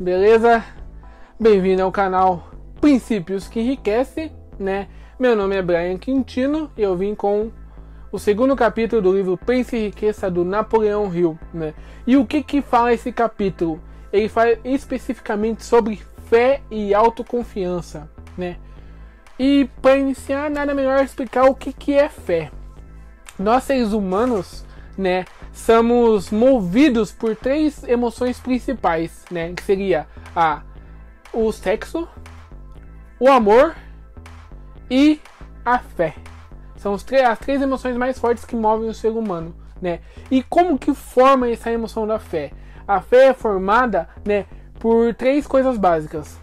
beleza? Bem-vindo ao canal Princípios que Enriquece, né? Meu nome é Brian Quintino e eu vim com o segundo capítulo do livro Pense e Riqueza do Napoleão Hill, né? E o que que fala esse capítulo? Ele fala especificamente sobre fé e autoconfiança, né? E para iniciar, nada melhor explicar o que que é fé. Nós seres humanos, né, somos movidos por três emoções principais, né, que seria a o sexo, o amor e a fé. São as três emoções mais fortes que movem o ser humano, né? E como que forma essa emoção da fé? A fé é formada, né, por três coisas básicas.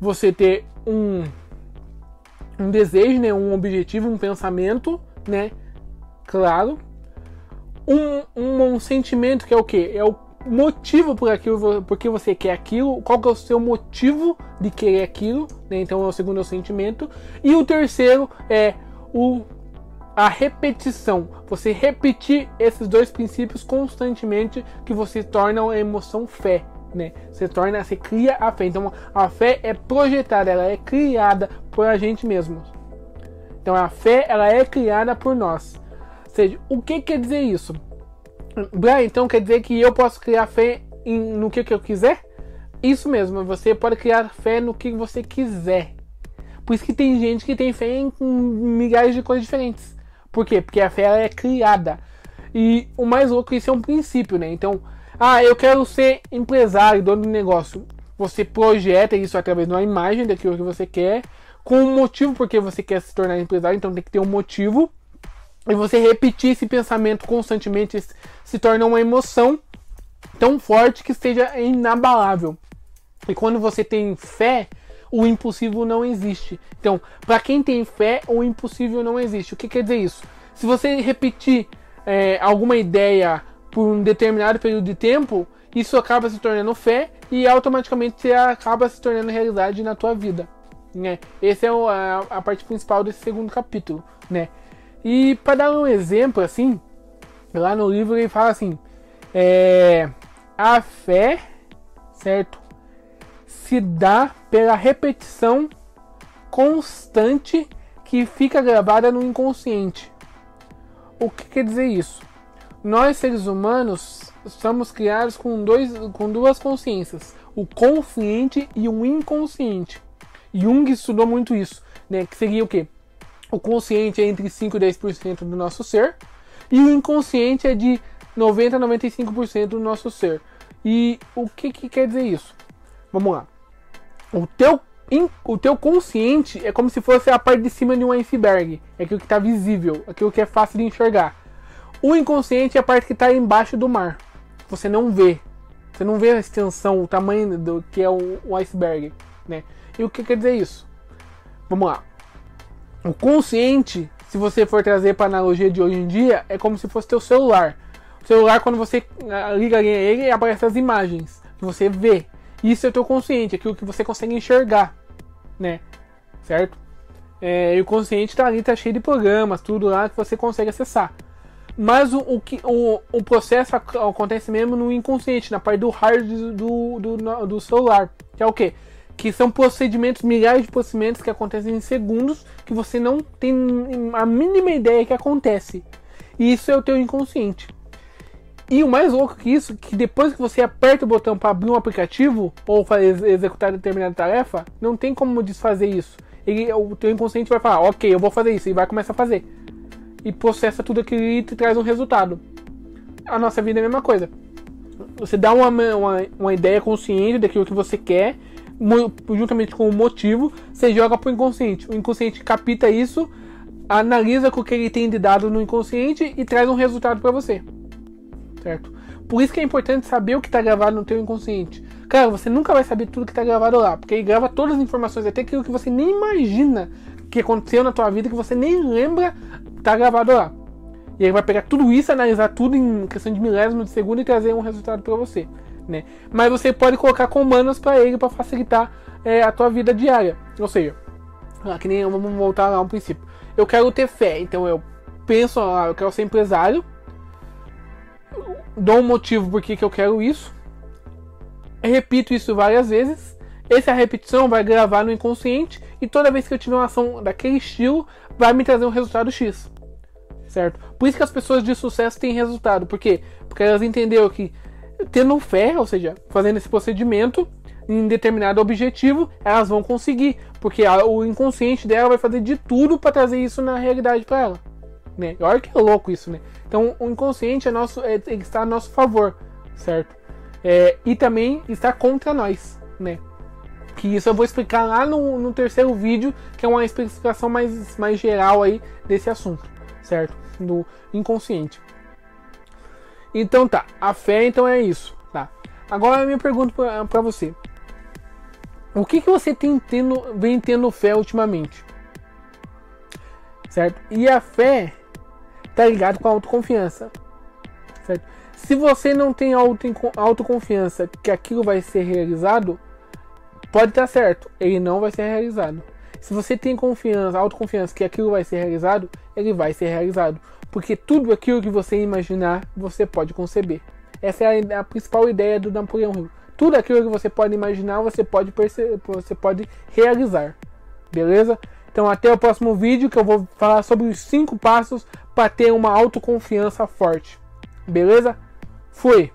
Você ter um um desejo, né, um objetivo, um pensamento, né, claro. Um, um, um sentimento que é o que? É o motivo por aquilo, porque você quer aquilo, qual que é o seu motivo de querer aquilo, né? Então é o segundo é o sentimento. E o terceiro é o a repetição. Você repetir esses dois princípios constantemente que você torna a emoção fé, né? Você torna, você cria a fé. Então a fé é projetada, ela é criada por a gente mesmo. Então a fé ela é criada por nós. Seja, o que quer dizer isso? Brian, então quer dizer que eu posso criar fé em, no que, que eu quiser? Isso mesmo, você pode criar fé no que você quiser. Por isso que tem gente que tem fé em milhares de coisas diferentes. Por quê? Porque a fé ela é criada. E o mais louco, isso é um princípio, né? Então, ah, eu quero ser empresário, dono de negócio. Você projeta isso através de uma imagem daquilo que você quer, com um motivo porque você quer se tornar empresário, então tem que ter um motivo e você repetir esse pensamento constantemente se torna uma emoção tão forte que seja inabalável. E quando você tem fé, o impossível não existe. Então, para quem tem fé, o impossível não existe. O que quer dizer isso? Se você repetir é, alguma ideia por um determinado período de tempo, isso acaba se tornando fé e automaticamente você acaba se tornando realidade na tua vida. Né? Essa é a, a parte principal desse segundo capítulo. Né? E para dar um exemplo assim, lá no livro ele fala assim: é, a fé, certo, se dá pela repetição constante que fica gravada no inconsciente. O que quer dizer isso? Nós seres humanos somos criados com, dois, com duas consciências, o consciente e o inconsciente. Jung estudou muito isso, né? Que seria o quê? O consciente é entre 5 e 10% do nosso ser e o inconsciente é de 90 a 95% do nosso ser. E o que, que quer dizer isso? Vamos lá. O teu, o teu consciente é como se fosse a parte de cima de um iceberg. É aquilo que está visível, aquilo que é fácil de enxergar. O inconsciente é a parte que está embaixo do mar. Você não vê. Você não vê a extensão, o tamanho do que é o, o iceberg. Né? E o que quer dizer isso? Vamos lá. O consciente, se você for trazer para a analogia de hoje em dia, é como se fosse teu celular. O celular, quando você ah, liga ele, aparece as imagens que você vê. Isso é o teu consciente, aquilo que você consegue enxergar, né? Certo? É, e o consciente está ali, tá cheio de programas, tudo lá que você consegue acessar. Mas o, o, o, o processo acontece mesmo no inconsciente, na parte do hard do, do, do celular. Que é o que? Que são procedimentos, milhares de procedimentos que acontecem em segundos que você não tem a mínima ideia que acontece. E isso é o teu inconsciente. E o mais louco que isso, que depois que você aperta o botão para abrir um aplicativo ou executar determinada tarefa, não tem como desfazer isso. Ele, o teu inconsciente vai falar, ok, eu vou fazer isso, e vai começar a fazer. E processa tudo aquilo e traz um resultado. A nossa vida é a mesma coisa. Você dá uma, uma, uma ideia consciente daquilo que você quer juntamente com o motivo, você joga para o inconsciente. O inconsciente capta isso, analisa com o que ele tem de dado no inconsciente e traz um resultado para você. Certo? Por isso que é importante saber o que está gravado no teu inconsciente. Cara, você nunca vai saber tudo que está gravado lá, porque ele grava todas as informações, até aquilo que você nem imagina que aconteceu na tua vida, que você nem lembra, está gravado lá. E ele vai pegar tudo isso, analisar tudo em questão de milésimos de segundo e trazer um resultado para você né? Mas você pode colocar comandos para ele para facilitar é, a tua vida diária. Ou seja, que nem vamos voltar lá um princípio. Eu quero ter fé, então eu penso, ah, eu quero ser empresário, dou um motivo por que eu quero isso, repito isso várias vezes. Essa repetição vai gravar no inconsciente e toda vez que eu tiver uma ação daquele estilo, vai me trazer um resultado X. Certo? Por isso que as pessoas de sucesso têm resultado. Por quê? Porque elas entenderam que tendo fé, ou seja, fazendo esse procedimento em determinado objetivo, elas vão conseguir, porque a, o inconsciente dela vai fazer de tudo para trazer isso na realidade para ela. Né? Olha que louco isso, né? Então o inconsciente é nosso, é, está a nosso favor, certo? É, e também está contra nós, né? Que isso eu vou explicar lá no, no terceiro vídeo, que é uma explicação mais, mais geral aí desse assunto, certo? Do inconsciente. Então tá, a fé então é isso, tá? Agora eu me pergunto para você, o que, que você tem tendo, vem tendo fé ultimamente? Certo? E a fé tá ligado com a autoconfiança. Certo? Se você não tem auto, autoconfiança que aquilo vai ser realizado, pode estar certo, ele não vai ser realizado. Se você tem confiança, autoconfiança que aquilo vai ser realizado, ele vai ser realizado. Porque tudo aquilo que você imaginar, você pode conceber. Essa é a, a principal ideia do Napoleão Hill. Tudo aquilo que você pode imaginar, você pode perceber, você pode realizar. Beleza? Então até o próximo vídeo que eu vou falar sobre os 5 passos para ter uma autoconfiança forte. Beleza? Fui!